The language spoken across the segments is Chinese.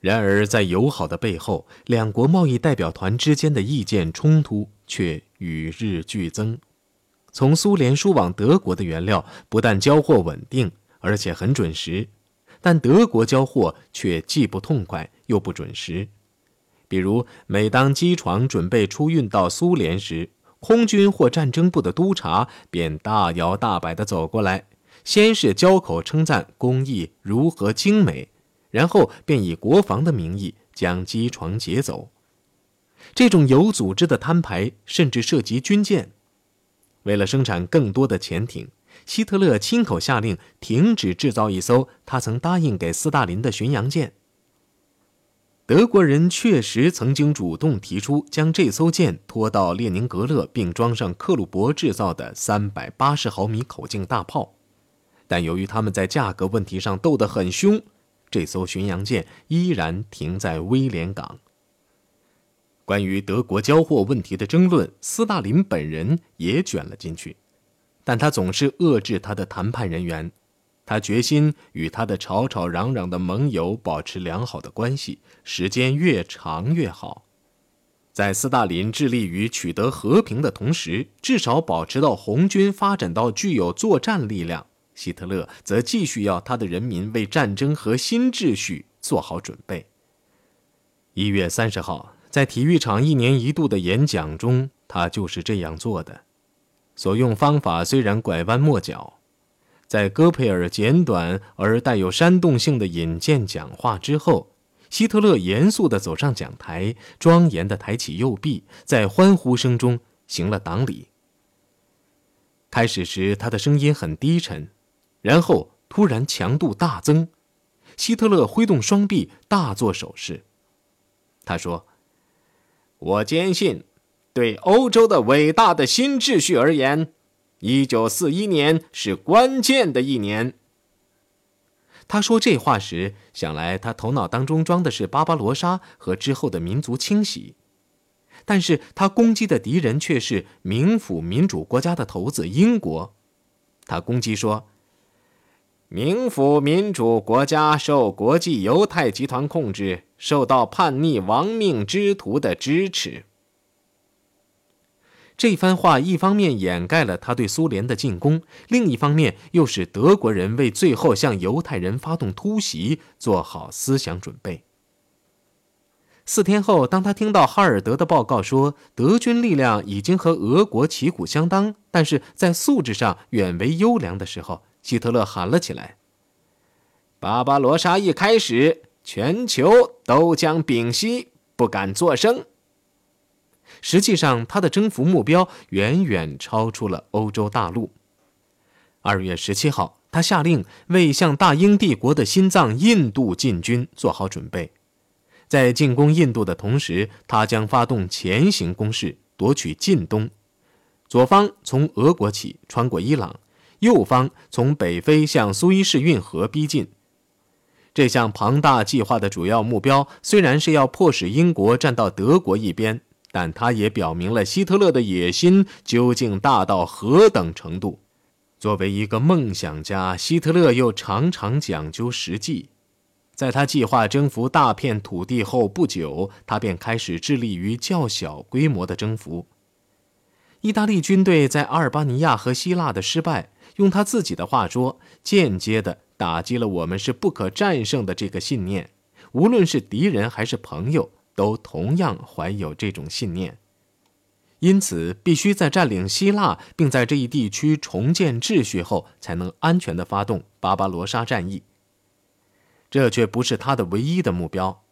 然而，在友好的背后，两国贸易代表团之间的意见冲突却与日俱增。从苏联输往德国的原料不但交货稳定，而且很准时，但德国交货却既不痛快又不准时。比如，每当机床准备出运到苏联时，空军或战争部的督察便大摇大摆地走过来，先是交口称赞工艺如何精美。然后便以国防的名义将机床劫走。这种有组织的摊牌，甚至涉及军舰。为了生产更多的潜艇，希特勒亲口下令停止制造一艘他曾答应给斯大林的巡洋舰。德国人确实曾经主动提出将这艘舰拖到列宁格勒，并装上克虏伯制造的三百八十毫米口径大炮，但由于他们在价格问题上斗得很凶。这艘巡洋舰依然停在威廉港。关于德国交货问题的争论，斯大林本人也卷了进去，但他总是遏制他的谈判人员。他决心与他的吵吵嚷嚷的盟友保持良好的关系，时间越长越好。在斯大林致力于取得和平的同时，至少保持到红军发展到具有作战力量。希特勒则继续要他的人民为战争和新秩序做好准备。一月三十号，在体育场一年一度的演讲中，他就是这样做的。所用方法虽然拐弯抹角，在戈培尔简短而带有煽动性的引荐讲话之后，希特勒严肃地走上讲台，庄严地抬起右臂，在欢呼声中行了党礼。开始时，他的声音很低沉。然后突然强度大增，希特勒挥动双臂，大做手势。他说：“我坚信，对欧洲的伟大的新秩序而言，一九四一年是关键的一年。”他说这话时，想来他头脑当中装的是巴巴罗莎和之后的民族清洗，但是他攻击的敌人却是冥府民主国家的头子英国。他攻击说。冥府民主国家受国际犹太集团控制，受到叛逆亡命之徒的支持。这番话一方面掩盖了他对苏联的进攻，另一方面又使德国人为最后向犹太人发动突袭做好思想准备。四天后，当他听到哈尔德的报告说德军力量已经和俄国旗鼓相当，但是在素质上远为优良的时候，希特勒喊了起来：“巴巴罗莎一开始，全球都将屏息，不敢作声。实际上，他的征服目标远远超出了欧洲大陆。二月十七号，他下令为向大英帝国的心脏印度进军做好准备。在进攻印度的同时，他将发动前行攻势，夺取近东。左方从俄国起，穿过伊朗。右方从北非向苏伊士运河逼近，这项庞大计划的主要目标虽然是要迫使英国站到德国一边，但它也表明了希特勒的野心究竟大到何等程度。作为一个梦想家，希特勒又常常讲究实际。在他计划征服大片土地后不久，他便开始致力于较小规模的征服。意大利军队在阿尔巴尼亚和希腊的失败。用他自己的话说，间接的打击了我们是不可战胜的这个信念。无论是敌人还是朋友，都同样怀有这种信念。因此，必须在占领希腊并在这一地区重建秩序后，才能安全的发动巴巴罗沙战役。这却不是他的唯一的目标。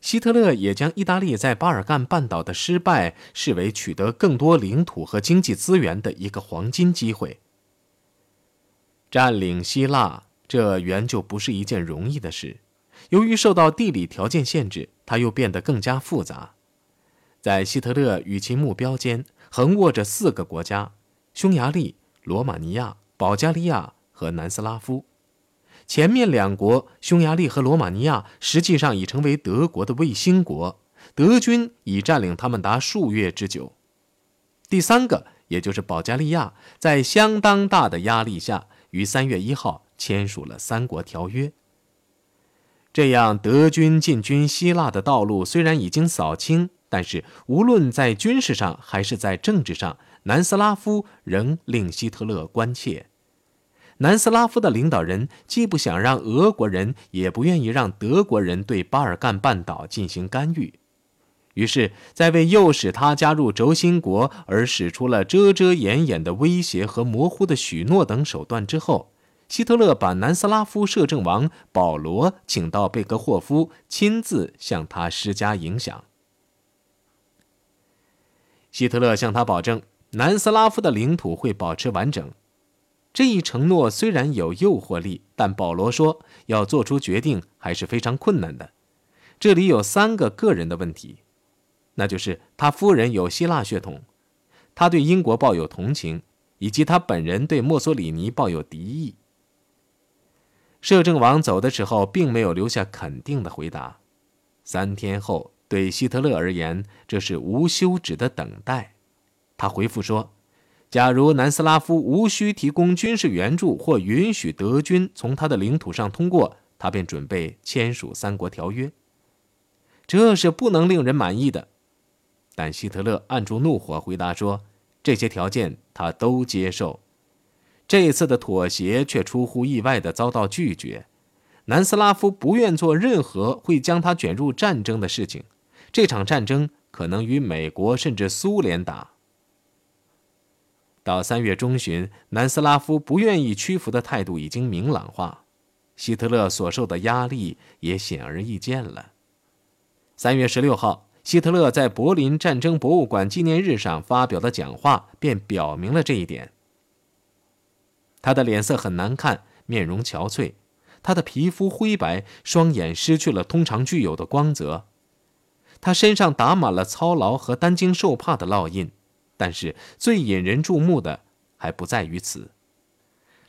希特勒也将意大利在巴尔干半岛的失败视为取得更多领土和经济资源的一个黄金机会。占领希腊，这原就不是一件容易的事。由于受到地理条件限制，它又变得更加复杂。在希特勒与其目标间，横卧着四个国家：匈牙利、罗马尼亚、保加利亚和南斯拉夫。前面两国，匈牙利和罗马尼亚，实际上已成为德国的卫星国，德军已占领他们达数月之久。第三个，也就是保加利亚，在相当大的压力下。于三月一号签署了三国条约。这样，德军进军希腊的道路虽然已经扫清，但是无论在军事上还是在政治上，南斯拉夫仍令希特勒关切。南斯拉夫的领导人既不想让俄国人，也不愿意让德国人对巴尔干半岛进行干预。于是，在为诱使他加入轴心国而使出了遮遮掩掩的威胁和模糊的许诺等手段之后。希特勒把南斯拉夫摄政王保罗请到贝格霍夫，亲自向他施加影响。希特勒向他保证，南斯拉夫的领土会保持完整。这一承诺虽然有诱惑力，但保罗说要做出决定还是非常困难的。这里有三个个人的问题，那就是他夫人有希腊血统，他对英国抱有同情，以及他本人对墨索里尼抱有敌意。摄政王走的时候，并没有留下肯定的回答。三天后，对希特勒而言，这是无休止的等待。他回复说：“假如南斯拉夫无需提供军事援助或允许德军从他的领土上通过，他便准备签署三国条约。这是不能令人满意的。”但希特勒按住怒火回答说：“这些条件他都接受。”这一次的妥协却出乎意外地遭到拒绝。南斯拉夫不愿做任何会将他卷入战争的事情。这场战争可能与美国甚至苏联打。到三月中旬，南斯拉夫不愿意屈服的态度已经明朗化，希特勒所受的压力也显而易见了。三月十六号，希特勒在柏林战争博物馆纪念日上发表的讲话便表明了这一点。他的脸色很难看，面容憔悴，他的皮肤灰白，双眼失去了通常具有的光泽。他身上打满了操劳和担惊受怕的烙印，但是最引人注目的还不在于此。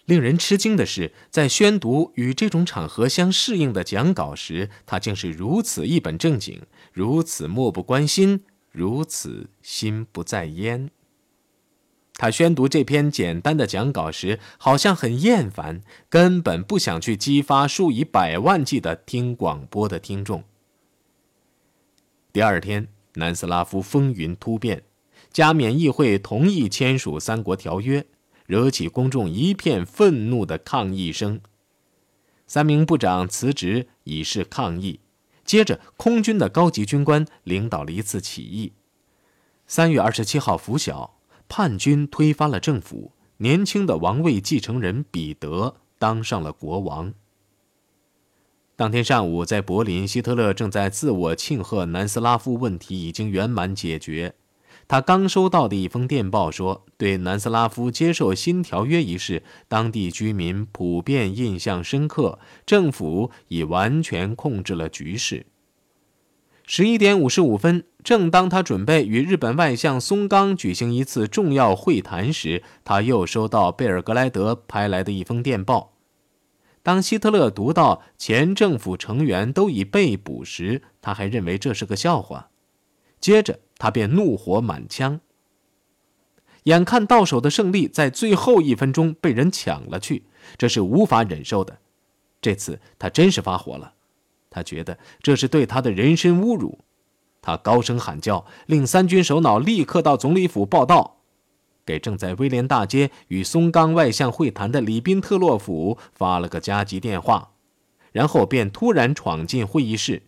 令人吃惊的是，在宣读与这种场合相适应的讲稿时，他竟是如此一本正经，如此漠不关心，如此心不在焉。他宣读这篇简单的讲稿时，好像很厌烦，根本不想去激发数以百万计的听广播的听众。第二天，南斯拉夫风云突变，加冕议会同意签署三国条约，惹起公众一片愤怒的抗议声。三名部长辞职以示抗议，接着空军的高级军官领导了一次起义。三月二十七号拂晓。叛军推翻了政府，年轻的王位继承人彼得当上了国王。当天上午，在柏林，希特勒正在自我庆贺南斯拉夫问题已经圆满解决。他刚收到的一封电报说，对南斯拉夫接受新条约一事，当地居民普遍印象深刻，政府已完全控制了局势。十一点五十五分。正当他准备与日本外相松冈举行一次重要会谈时，他又收到贝尔格莱德拍来的一封电报。当希特勒读到前政府成员都已被捕时，他还认为这是个笑话。接着，他便怒火满腔。眼看到手的胜利在最后一分钟被人抢了去，这是无法忍受的。这次他真是发火了，他觉得这是对他的人身侮辱。他高声喊叫，令三军首脑立刻到总理府报道，给正在威廉大街与松冈外相会谈的里宾特洛甫发了个加急电话，然后便突然闯进会议室。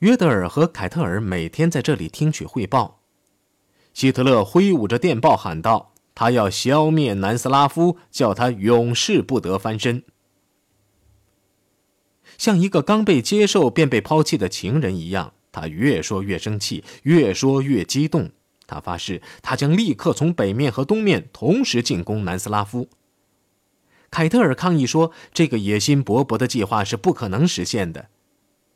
约德尔和凯特尔每天在这里听取汇报。希特勒挥舞着电报喊道：“他要消灭南斯拉夫，叫他永世不得翻身。”像一个刚被接受便被抛弃的情人一样。他越说越生气，越说越激动。他发誓，他将立刻从北面和东面同时进攻南斯拉夫。凯特尔抗议说：“这个野心勃勃的计划是不可能实现的。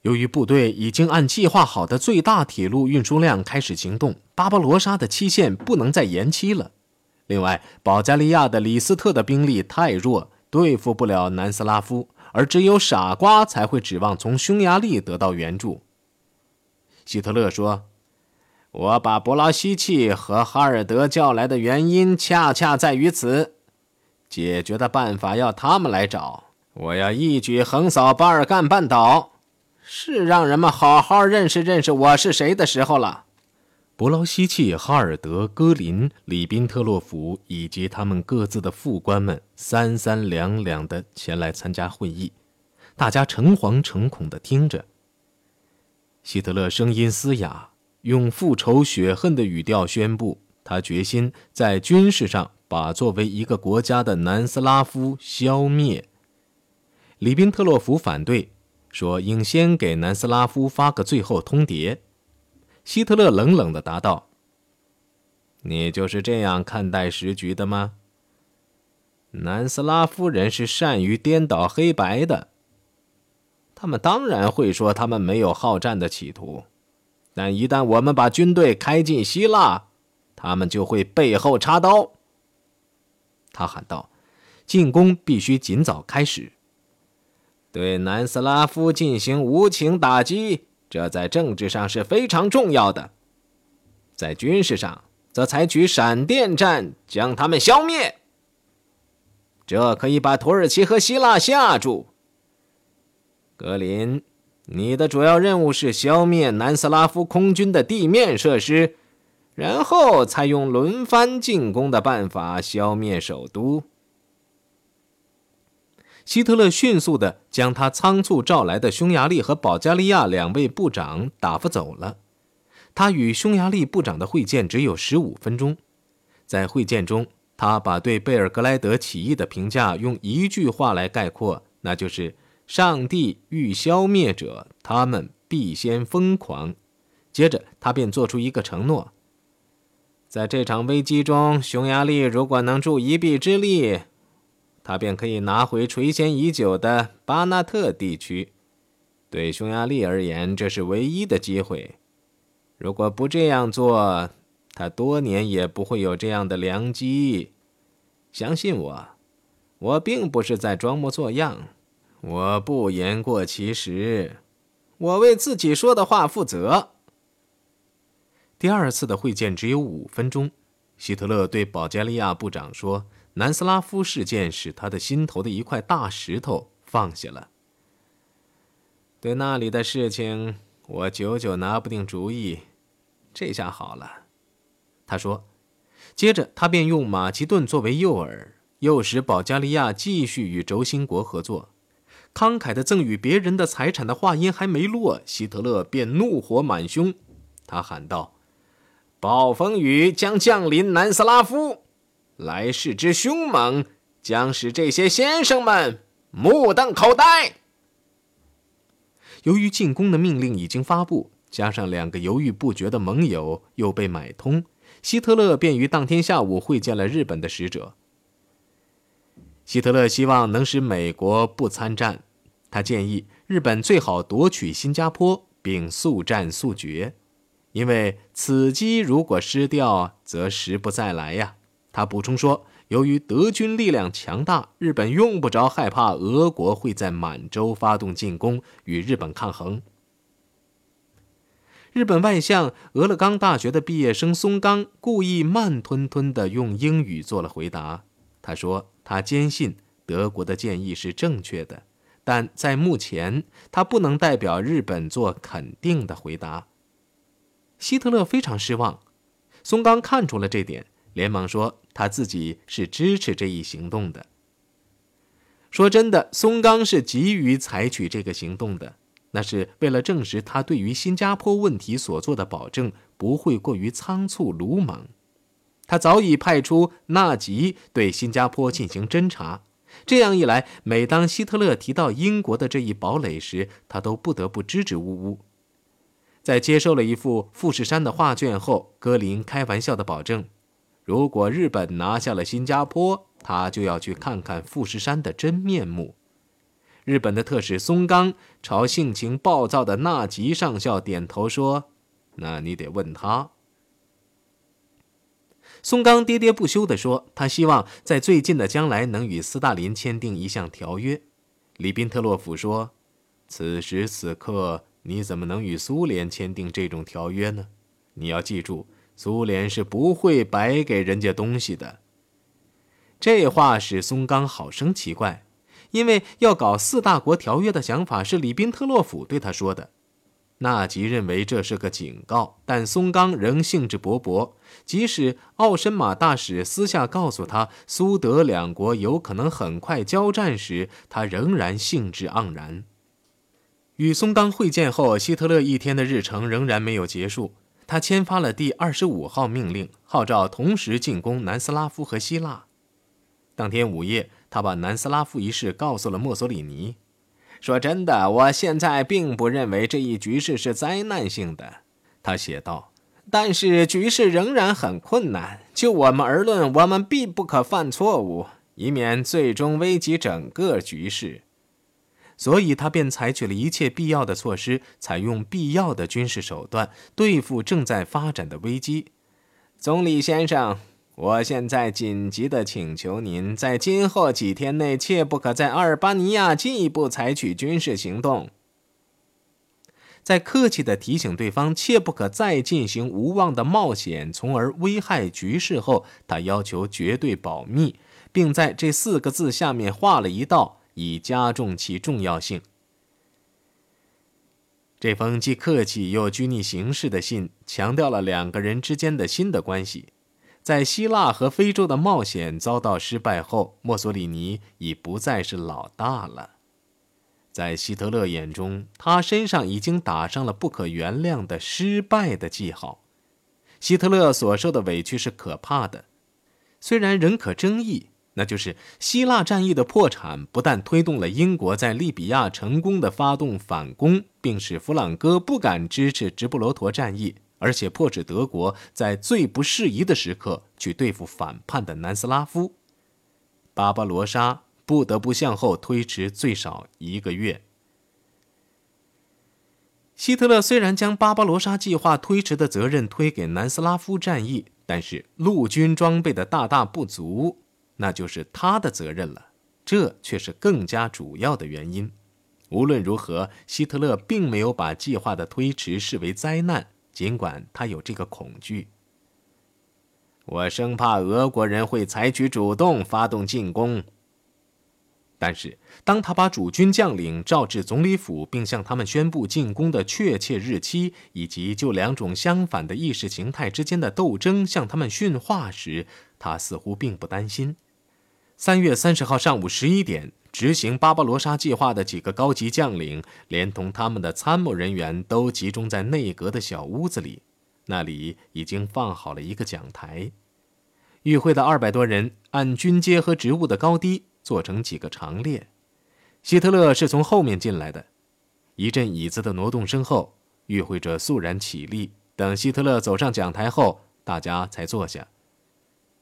由于部队已经按计划好的最大铁路运输量开始行动，巴巴罗莎的期限不能再延期了。另外，保加利亚的李斯特的兵力太弱，对付不了南斯拉夫，而只有傻瓜才会指望从匈牙利得到援助。”希特勒说：“我把伯劳希奇和哈尔德叫来的原因，恰恰在于此。解决的办法要他们来找。我要一举横扫巴尔干半岛。是让人们好好认识认识我是谁的时候了。伯劳希奇、哈尔德、戈林、里宾特洛甫以及他们各自的副官们三三两两的前来参加会议，大家诚惶诚恐的听着。希特勒声音嘶哑，用复仇雪恨的语调宣布，他决心在军事上把作为一个国家的南斯拉夫消灭。里宾特洛甫反对，说应先给南斯拉夫发个最后通牒。希特勒冷冷地答道：“你就是这样看待时局的吗？南斯拉夫人是善于颠倒黑白的。他们当然会说他们没有好战的企图，但一旦我们把军队开进希腊，他们就会背后插刀。”他喊道：“进攻必须尽早开始，对南斯拉夫进行无情打击。”这在政治上是非常重要的，在军事上则采取闪电战将他们消灭。这可以把土耳其和希腊吓住。格林，你的主要任务是消灭南斯拉夫空军的地面设施，然后采用轮番进攻的办法消灭首都。希特勒迅速地将他仓促召来的匈牙利和保加利亚两位部长打发走了。他与匈牙利部长的会见只有十五分钟。在会见中，他把对贝尔格莱德起义的评价用一句话来概括，那就是“上帝欲消灭者，他们必先疯狂”。接着，他便做出一个承诺：在这场危机中，匈牙利如果能助一臂之力。他便可以拿回垂涎已久的巴纳特地区。对匈牙利而言，这是唯一的机会。如果不这样做，他多年也不会有这样的良机。相信我，我并不是在装模作样，我不言过其实，我为自己说的话负责。第二次的会见只有五分钟，希特勒对保加利亚部长说。南斯拉夫事件使他的心头的一块大石头放下了。对那里的事情，我久久拿不定主意。这下好了，他说。接着，他便用马其顿作为诱饵，诱使保加利亚继续与轴心国合作。慷慨的赠与别人的财产的话音还没落，希特勒便怒火满胸，他喊道：“暴风雨将降临南斯拉夫。”来势之凶猛，将使这些先生们目瞪口呆。由于进攻的命令已经发布，加上两个犹豫不决的盟友又被买通，希特勒便于当天下午会见了日本的使者。希特勒希望能使美国不参战，他建议日本最好夺取新加坡，并速战速决，因为此机如果失掉，则时不再来呀。他补充说：“由于德军力量强大，日本用不着害怕俄国会在满洲发动进攻与日本抗衡。”日本外相俄勒冈大学的毕业生松冈故意慢吞吞地用英语做了回答。他说：“他坚信德国的建议是正确的，但在目前，他不能代表日本做肯定的回答。”希特勒非常失望。松冈看出了这点。连忙说：“他自己是支持这一行动的。”说真的，松冈是急于采取这个行动的，那是为了证实他对于新加坡问题所做的保证不会过于仓促鲁莽。他早已派出纳吉对新加坡进行侦查，这样一来，每当希特勒提到英国的这一堡垒时，他都不得不支支吾吾。在接受了一幅富士山的画卷后，格林开玩笑的保证。如果日本拿下了新加坡，他就要去看看富士山的真面目。日本的特使松冈朝性情暴躁的纳吉上校点头说：“那你得问他。”松冈喋喋不休地说：“他希望在最近的将来能与斯大林签订一项条约。”里宾特洛甫说：“此时此刻，你怎么能与苏联签订这种条约呢？你要记住。”苏联是不会白给人家东西的。这话使松冈好生奇怪，因为要搞四大国条约的想法是里宾特洛甫对他说的。纳吉认为这是个警告，但松冈仍兴致勃勃。即使奥申马大使私下告诉他苏德两国有可能很快交战时，他仍然兴致盎然。与松冈会见后，希特勒一天的日程仍然没有结束。他签发了第二十五号命令，号召同时进攻南斯拉夫和希腊。当天午夜，他把南斯拉夫一事告诉了墨索里尼。说真的，我现在并不认为这一局势是灾难性的，他写道。但是局势仍然很困难。就我们而论，我们必不可犯错误，以免最终危及整个局势。所以他便采取了一切必要的措施，采用必要的军事手段对付正在发展的危机。总理先生。我现在紧急的请求您，在今后几天内，切不可在阿尔巴尼亚进一步采取军事行动。在客气的提醒对方切不可再进行无望的冒险，从而危害局势后，他要求绝对保密，并在这四个字下面画了一道，以加重其重要性。这封既客气又拘泥形式的信，强调了两个人之间的新的关系。在希腊和非洲的冒险遭到失败后，墨索里尼已不再是老大了。在希特勒眼中，他身上已经打上了不可原谅的失败的记号。希特勒所受的委屈是可怕的，虽然仍可争议。那就是希腊战役的破产，不但推动了英国在利比亚成功的发动反攻，并使弗朗哥不敢支持直布罗陀战役。而且迫使德国在最不适宜的时刻去对付反叛的南斯拉夫，巴巴罗莎不得不向后推迟最少一个月。希特勒虽然将巴巴罗莎计划推迟的责任推给南斯拉夫战役，但是陆军装备的大大不足，那就是他的责任了。这却是更加主要的原因。无论如何，希特勒并没有把计划的推迟视为灾难。尽管他有这个恐惧，我生怕俄国人会采取主动发动进攻。但是，当他把主军将领召至总理府，并向他们宣布进攻的确切日期，以及就两种相反的意识形态之间的斗争向他们训话时，他似乎并不担心。三月三十号上午十一点。执行巴巴罗莎计划的几个高级将领，连同他们的参谋人员，都集中在内阁的小屋子里。那里已经放好了一个讲台。与会的二百多人按军阶和职务的高低坐成几个长列。希特勒是从后面进来的。一阵椅子的挪动声后，与会者肃然起立。等希特勒走上讲台后，大家才坐下。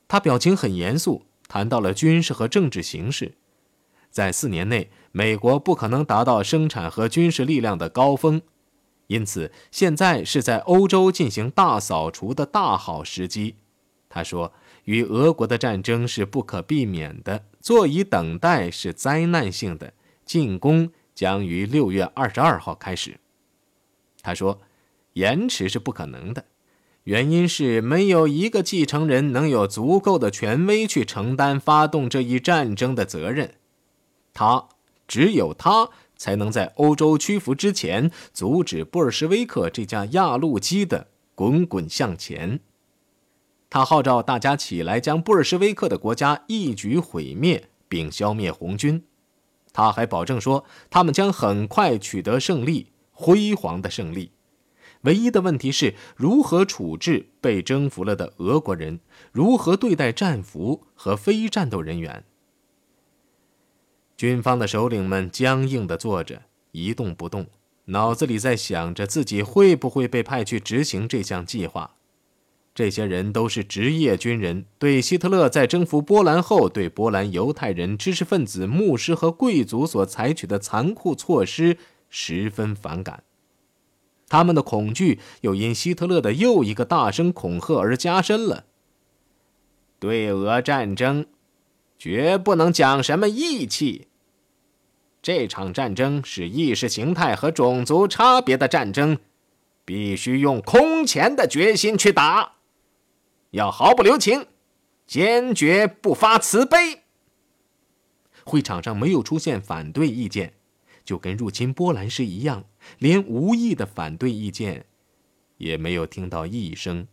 他表情很严肃，谈到了军事和政治形势。在四年内，美国不可能达到生产和军事力量的高峰，因此现在是在欧洲进行大扫除的大好时机。他说：“与俄国的战争是不可避免的，坐以等待是灾难性的。进攻将于六月二十二号开始。”他说：“延迟是不可能的，原因是没有一个继承人能有足够的权威去承担发动这一战争的责任。”他只有他才能在欧洲屈服之前，阻止布尔什维克这架压路机的滚滚向前。他号召大家起来，将布尔什维克的国家一举毁灭，并消灭红军。他还保证说，他们将很快取得胜利，辉煌的胜利。唯一的问题是如何处置被征服了的俄国人，如何对待战俘和非战斗人员。军方的首领们僵硬地坐着，一动不动，脑子里在想着自己会不会被派去执行这项计划。这些人都是职业军人，对希特勒在征服波兰后对波兰犹太人、知识分子、牧师和贵族所采取的残酷措施十分反感。他们的恐惧又因希特勒的又一个大声恐吓而加深了。对俄战争，绝不能讲什么义气。这场战争是意识形态和种族差别的战争，必须用空前的决心去打，要毫不留情，坚决不发慈悲。会场上没有出现反对意见，就跟入侵波兰时一样，连无意的反对意见也没有听到一声。